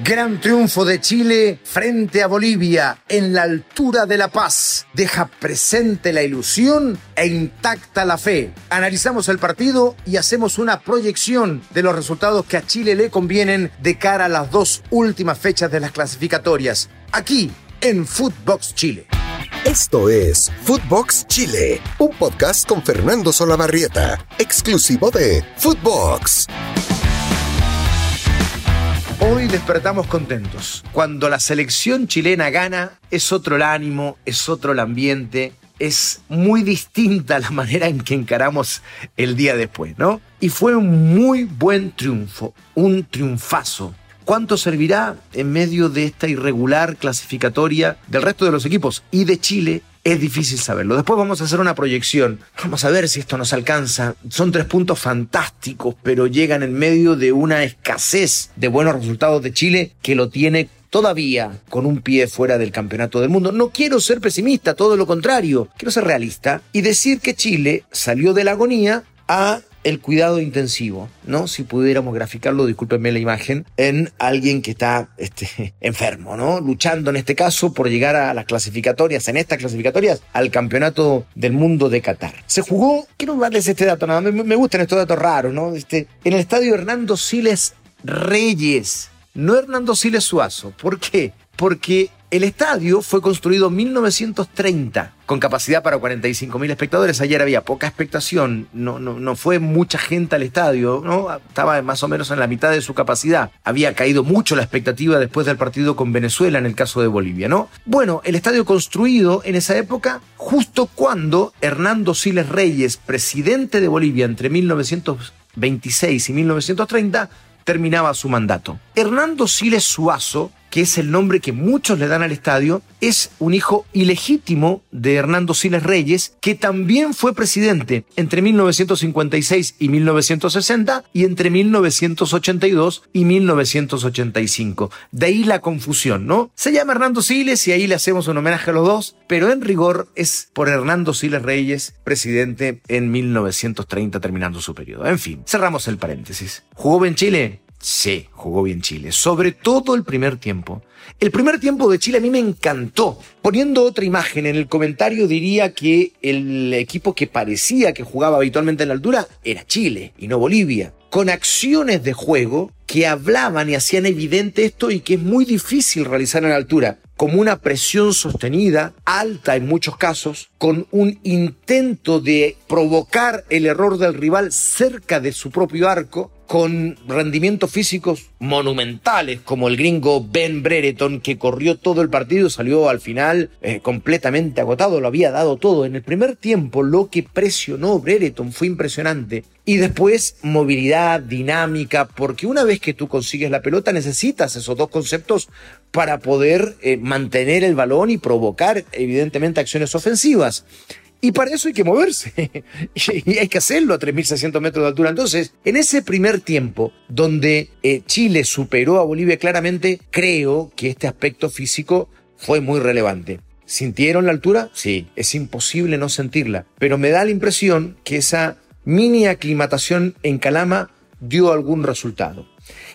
Gran triunfo de Chile frente a Bolivia en la altura de La Paz. Deja presente la ilusión e intacta la fe. Analizamos el partido y hacemos una proyección de los resultados que a Chile le convienen de cara a las dos últimas fechas de las clasificatorias. Aquí en Footbox Chile. Esto es Footbox Chile, un podcast con Fernando Solabarrieta, exclusivo de Footbox. Hoy despertamos contentos. Cuando la selección chilena gana, es otro el ánimo, es otro el ambiente, es muy distinta la manera en que encaramos el día después, ¿no? Y fue un muy buen triunfo, un triunfazo. ¿Cuánto servirá en medio de esta irregular clasificatoria del resto de los equipos y de Chile es difícil saberlo. Después vamos a hacer una proyección. Vamos a ver si esto nos alcanza. Son tres puntos fantásticos, pero llegan en medio de una escasez de buenos resultados de Chile que lo tiene todavía con un pie fuera del campeonato del mundo. No quiero ser pesimista, todo lo contrario. Quiero ser realista y decir que Chile salió de la agonía a el cuidado intensivo, ¿no? Si pudiéramos graficarlo, discúlpenme la imagen, en alguien que está este, enfermo, ¿no? Luchando en este caso por llegar a las clasificatorias, en estas clasificatorias, al campeonato del mundo de Qatar. Se jugó, quiero darles este dato nada, me, me gustan estos datos raros, ¿no? Este, en el estadio Hernando Siles Reyes, no Hernando Siles Suazo. ¿Por qué? Porque el estadio fue construido en 1930 con capacidad para 45.000 espectadores. Ayer había poca expectación, no, no, no fue mucha gente al estadio, ¿no? estaba más o menos en la mitad de su capacidad. Había caído mucho la expectativa después del partido con Venezuela en el caso de Bolivia. ¿no? Bueno, el estadio construido en esa época justo cuando Hernando Siles Reyes, presidente de Bolivia entre 1926 y 1930, terminaba su mandato. Hernando Siles Suazo que es el nombre que muchos le dan al estadio, es un hijo ilegítimo de Hernando Siles Reyes, que también fue presidente entre 1956 y 1960 y entre 1982 y 1985. De ahí la confusión, ¿no? Se llama Hernando Siles y ahí le hacemos un homenaje a los dos, pero en rigor es por Hernando Siles Reyes, presidente en 1930 terminando su periodo. En fin, cerramos el paréntesis. ¿Jugó bien Chile? Sí, jugó bien Chile, sobre todo el primer tiempo. El primer tiempo de Chile a mí me encantó. Poniendo otra imagen en el comentario diría que el equipo que parecía que jugaba habitualmente en la altura era Chile y no Bolivia, con acciones de juego que hablaban y hacían evidente esto y que es muy difícil realizar en la altura, como una presión sostenida, alta en muchos casos, con un intento de provocar el error del rival cerca de su propio arco, con rendimientos físicos monumentales, como el gringo Ben Brereton, que corrió todo el partido, salió al final eh, completamente agotado, lo había dado todo. En el primer tiempo, lo que presionó Brereton fue impresionante. Y después, movilidad, dinámica, porque una vez que tú consigues la pelota, necesitas esos dos conceptos para poder eh, mantener el balón y provocar, evidentemente, acciones ofensivas. Y para eso hay que moverse. y hay que hacerlo a 3.600 metros de altura. Entonces, en ese primer tiempo, donde eh, Chile superó a Bolivia claramente, creo que este aspecto físico fue muy relevante. ¿Sintieron la altura? Sí, es imposible no sentirla. Pero me da la impresión que esa mini aclimatación en Calama dio algún resultado.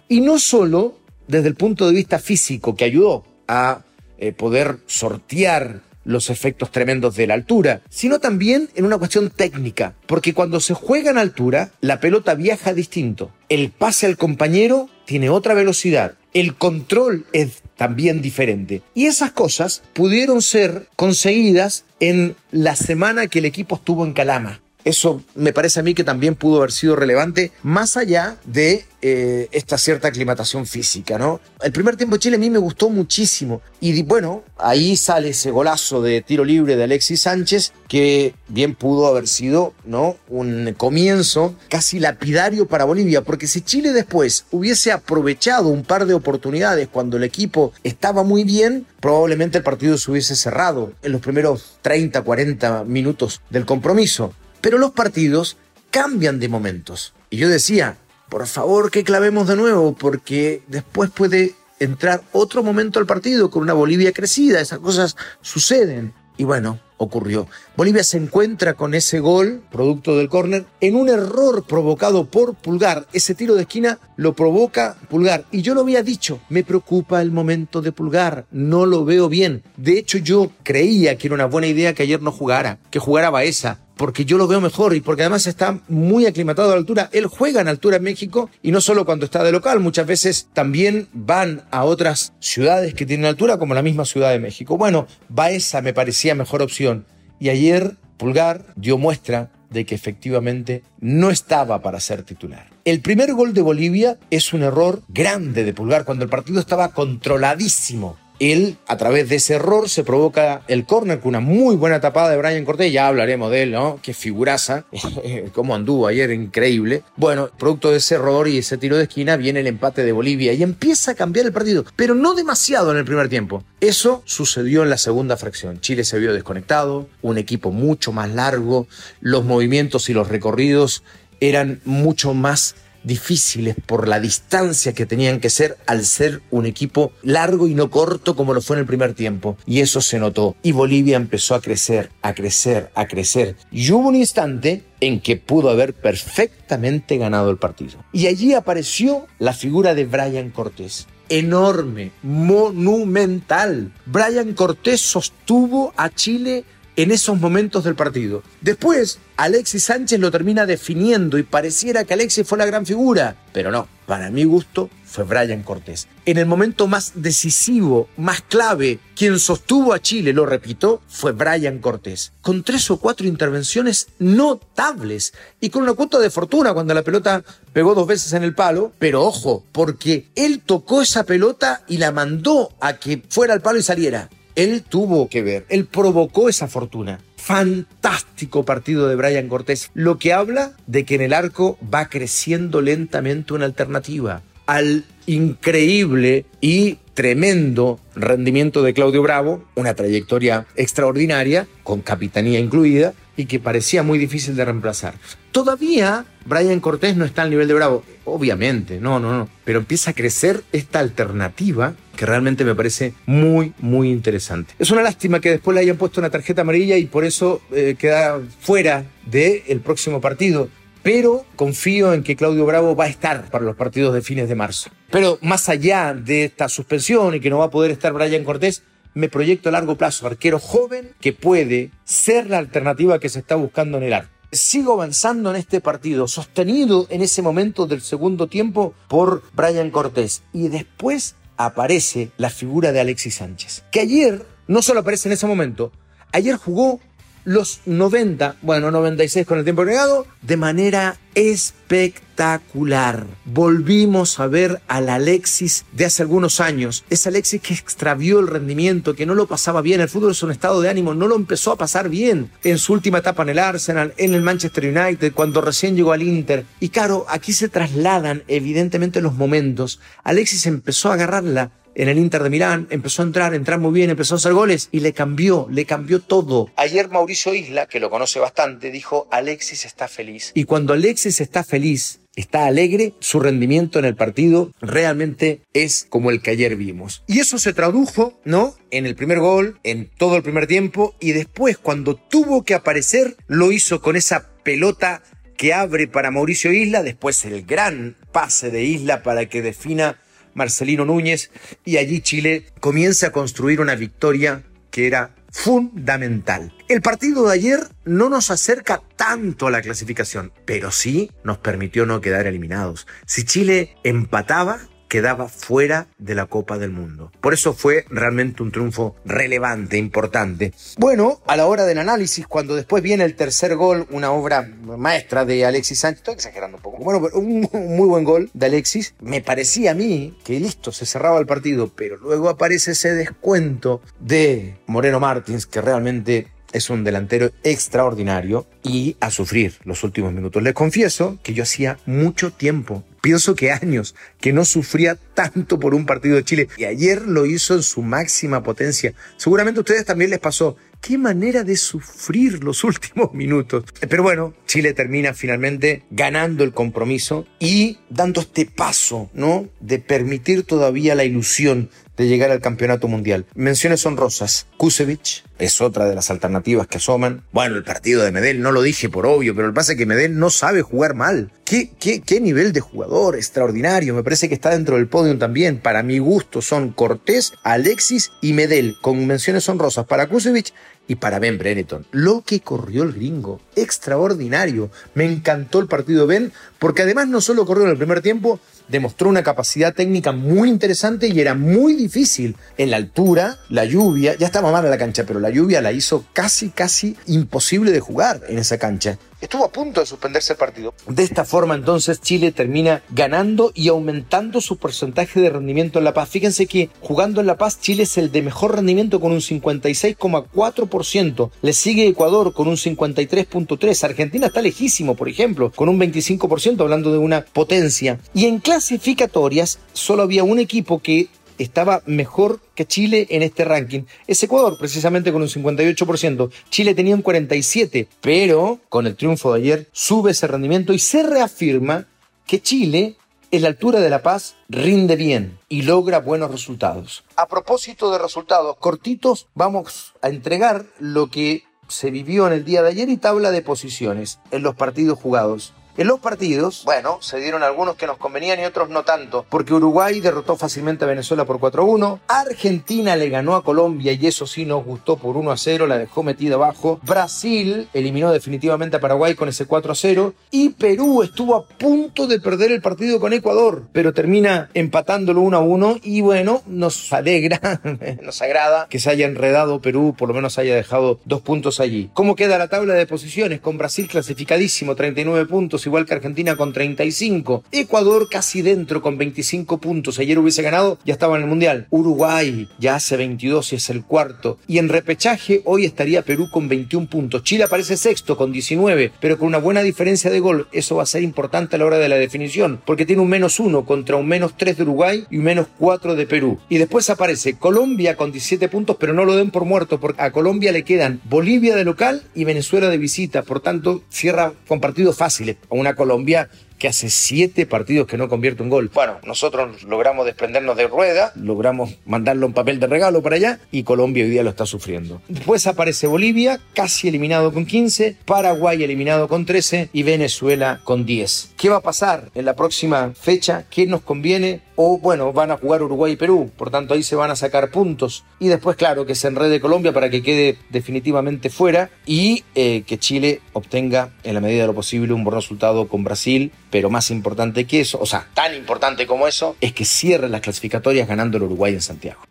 Y no solo desde el punto de vista físico, que ayudó a eh, poder sortear los efectos tremendos de la altura, sino también en una cuestión técnica, porque cuando se juega en altura, la pelota viaja distinto. El pase al compañero tiene otra velocidad. El control es también diferente. Y esas cosas pudieron ser conseguidas en la semana que el equipo estuvo en Calama. Eso me parece a mí que también pudo haber sido relevante, más allá de eh, esta cierta aclimatación física, ¿no? El primer tiempo de Chile a mí me gustó muchísimo. Y bueno, ahí sale ese golazo de tiro libre de Alexis Sánchez, que bien pudo haber sido, ¿no? Un comienzo casi lapidario para Bolivia, porque si Chile después hubiese aprovechado un par de oportunidades cuando el equipo estaba muy bien, probablemente el partido se hubiese cerrado en los primeros 30, 40 minutos del compromiso. Pero los partidos cambian de momentos. Y yo decía, por favor que clavemos de nuevo, porque después puede entrar otro momento al partido con una Bolivia crecida, esas cosas suceden. Y bueno, ocurrió. Bolivia se encuentra con ese gol, producto del córner, en un error provocado por Pulgar. Ese tiro de esquina lo provoca Pulgar. Y yo lo había dicho, me preocupa el momento de Pulgar, no lo veo bien. De hecho, yo creía que era una buena idea que ayer no jugara, que jugara Baeza porque yo lo veo mejor y porque además está muy aclimatado a la altura. Él juega en altura en México y no solo cuando está de local, muchas veces también van a otras ciudades que tienen altura como la misma Ciudad de México. Bueno, Baeza me parecía mejor opción y ayer Pulgar dio muestra de que efectivamente no estaba para ser titular. El primer gol de Bolivia es un error grande de Pulgar cuando el partido estaba controladísimo él, a través de ese error, se provoca el córner con una muy buena tapada de Brian Cortés. Ya hablaremos de él, ¿no? Qué figuraza, cómo anduvo ayer, increíble. Bueno, producto de ese error y ese tiro de esquina, viene el empate de Bolivia y empieza a cambiar el partido, pero no demasiado en el primer tiempo. Eso sucedió en la segunda fracción. Chile se vio desconectado, un equipo mucho más largo, los movimientos y los recorridos eran mucho más difíciles por la distancia que tenían que ser al ser un equipo largo y no corto como lo fue en el primer tiempo. Y eso se notó. Y Bolivia empezó a crecer, a crecer, a crecer. Y hubo un instante en que pudo haber perfectamente ganado el partido. Y allí apareció la figura de Brian Cortés enorme, monumental. Brian Cortés sostuvo a Chile en esos momentos del partido. Después, Alexis Sánchez lo termina definiendo y pareciera que Alexis fue la gran figura, pero no, para mi gusto fue Brian Cortés. En el momento más decisivo, más clave, quien sostuvo a Chile, lo repito, fue Brian Cortés, con tres o cuatro intervenciones notables y con una cuota de fortuna cuando la pelota pegó dos veces en el palo, pero ojo, porque él tocó esa pelota y la mandó a que fuera al palo y saliera. Él tuvo que ver, él provocó esa fortuna. Fantástico partido de Brian Cortés, lo que habla de que en el arco va creciendo lentamente una alternativa al increíble y tremendo rendimiento de Claudio Bravo, una trayectoria extraordinaria, con capitanía incluida, y que parecía muy difícil de reemplazar. Todavía Brian Cortés no está al nivel de Bravo, obviamente, no, no, no, pero empieza a crecer esta alternativa que realmente me parece muy, muy interesante. Es una lástima que después le hayan puesto una tarjeta amarilla y por eso eh, queda fuera del próximo partido pero confío en que Claudio Bravo va a estar para los partidos de fines de marzo. Pero más allá de esta suspensión y que no va a poder estar Brian Cortés, me proyecto a largo plazo, arquero joven que puede ser la alternativa que se está buscando en el arco. Sigo avanzando en este partido, sostenido en ese momento del segundo tiempo por Brian Cortés. Y después aparece la figura de Alexis Sánchez, que ayer no solo aparece en ese momento, ayer jugó los 90, bueno, 96 con el tiempo negado, de manera espectacular. Volvimos a ver al Alexis de hace algunos años. Ese Alexis que extravió el rendimiento, que no lo pasaba bien. El fútbol es un estado de ánimo, no lo empezó a pasar bien en su última etapa en el Arsenal, en el Manchester United, cuando recién llegó al Inter. Y claro, aquí se trasladan evidentemente los momentos. Alexis empezó a agarrarla en el Inter de Milán, empezó a entrar, entrar muy bien, empezó a hacer goles y le cambió, le cambió todo. Ayer Mauricio Isla, que lo conoce bastante, dijo, Alexis está feliz. Y cuando Alexis está feliz, está alegre, su rendimiento en el partido realmente es como el que ayer vimos. Y eso se tradujo, ¿no? En el primer gol, en todo el primer tiempo, y después cuando tuvo que aparecer, lo hizo con esa pelota que abre para Mauricio Isla, después el gran pase de Isla para que defina Marcelino Núñez, y allí Chile comienza a construir una victoria que era fundamental. El partido de ayer no nos acerca tanto a la clasificación, pero sí nos permitió no quedar eliminados. Si Chile empataba, quedaba fuera de la Copa del Mundo. Por eso fue realmente un triunfo relevante, importante. Bueno, a la hora del análisis, cuando después viene el tercer gol, una obra maestra de Alexis Sánchez, estoy exagerando un poco, bueno, pero un muy buen gol de Alexis, me parecía a mí que listo, se cerraba el partido, pero luego aparece ese descuento de Moreno Martins, que realmente es un delantero extraordinario y a sufrir los últimos minutos. Les confieso que yo hacía mucho tiempo pienso que años, que no sufría tanto por un partido de Chile. Y ayer lo hizo en su máxima potencia. Seguramente a ustedes también les pasó. Qué manera de sufrir los últimos minutos. Pero bueno, Chile termina finalmente ganando el compromiso y dando este paso, ¿no? De permitir todavía la ilusión de llegar al campeonato mundial. Menciones honrosas. Kusevich es otra de las alternativas que asoman. Bueno, el partido de Medel no lo dije por obvio, pero el pasa es que Medel no sabe jugar mal. ¿Qué, qué, qué nivel de jugador extraordinario. Me parece que está dentro del podio también. Para mi gusto son Cortés, Alexis y Medel, con menciones honrosas para Kusevich y para Ben Breneton. Lo que corrió el gringo, extraordinario. Me encantó el partido Ben, porque además no solo corrió en el primer tiempo, demostró una capacidad técnica muy interesante y era muy difícil. En la altura, la lluvia, ya estaba mal la cancha, pero la lluvia la hizo casi, casi imposible de jugar en esa cancha. Estuvo a punto de suspenderse el partido. De esta forma entonces Chile termina ganando y aumentando su porcentaje de rendimiento en La Paz. Fíjense que jugando en La Paz Chile es el de mejor rendimiento con un 56,4%. Le sigue Ecuador con un 53,3%. Argentina está lejísimo, por ejemplo, con un 25%, hablando de una potencia. Y en clasificatorias solo había un equipo que estaba mejor que Chile en este ranking. Es Ecuador, precisamente con un 58%. Chile tenía un 47%, pero con el triunfo de ayer sube ese rendimiento y se reafirma que Chile en la altura de La Paz rinde bien y logra buenos resultados. A propósito de resultados cortitos, vamos a entregar lo que se vivió en el día de ayer y tabla de posiciones en los partidos jugados. En los partidos, bueno, se dieron algunos que nos convenían y otros no tanto, porque Uruguay derrotó fácilmente a Venezuela por 4-1, Argentina le ganó a Colombia y eso sí nos gustó por 1-0, la dejó metida abajo, Brasil eliminó definitivamente a Paraguay con ese 4-0 y Perú estuvo a punto de perder el partido con Ecuador, pero termina empatándolo 1-1 y bueno, nos alegra, nos agrada que se haya enredado Perú, por lo menos haya dejado dos puntos allí. ¿Cómo queda la tabla de posiciones? Con Brasil clasificadísimo, 39 puntos igual que Argentina con 35. Ecuador casi dentro con 25 puntos. Ayer hubiese ganado, ya estaba en el Mundial. Uruguay ya hace 22 y es el cuarto. Y en repechaje hoy estaría Perú con 21 puntos. Chile aparece sexto con 19, pero con una buena diferencia de gol. Eso va a ser importante a la hora de la definición, porque tiene un menos 1 contra un menos 3 de Uruguay y un menos 4 de Perú. Y después aparece Colombia con 17 puntos, pero no lo den por muerto, porque a Colombia le quedan Bolivia de local y Venezuela de visita. Por tanto, cierra con partidos fáciles una Colombia que hace siete partidos que no convierte un gol. Bueno, nosotros logramos desprendernos de Rueda, logramos mandarlo un papel de regalo para allá y Colombia hoy día lo está sufriendo. Después aparece Bolivia, casi eliminado con 15, Paraguay eliminado con 13 y Venezuela con 10. ¿Qué va a pasar en la próxima fecha? ¿Qué nos conviene? O bueno, van a jugar Uruguay y Perú, por tanto ahí se van a sacar puntos. Y después, claro, que se enrede Colombia para que quede definitivamente fuera y eh, que Chile obtenga en la medida de lo posible un buen resultado con Brasil pero más importante que eso, o sea, tan importante como eso, es que cierre las clasificatorias ganando el Uruguay en Santiago.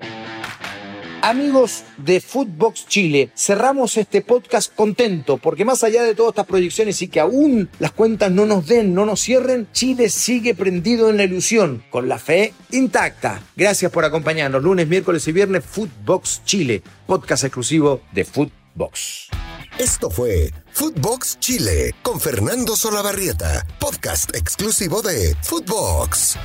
Amigos de Footbox Chile, cerramos este podcast contento porque más allá de todas estas proyecciones y que aún las cuentas no nos den, no nos cierren, Chile sigue prendido en la ilusión, con la fe intacta. Gracias por acompañarnos lunes, miércoles y viernes Footbox Chile, podcast exclusivo de Footbox. Esto fue Footbox Chile con Fernando Solabarrieta, podcast exclusivo de Footbox.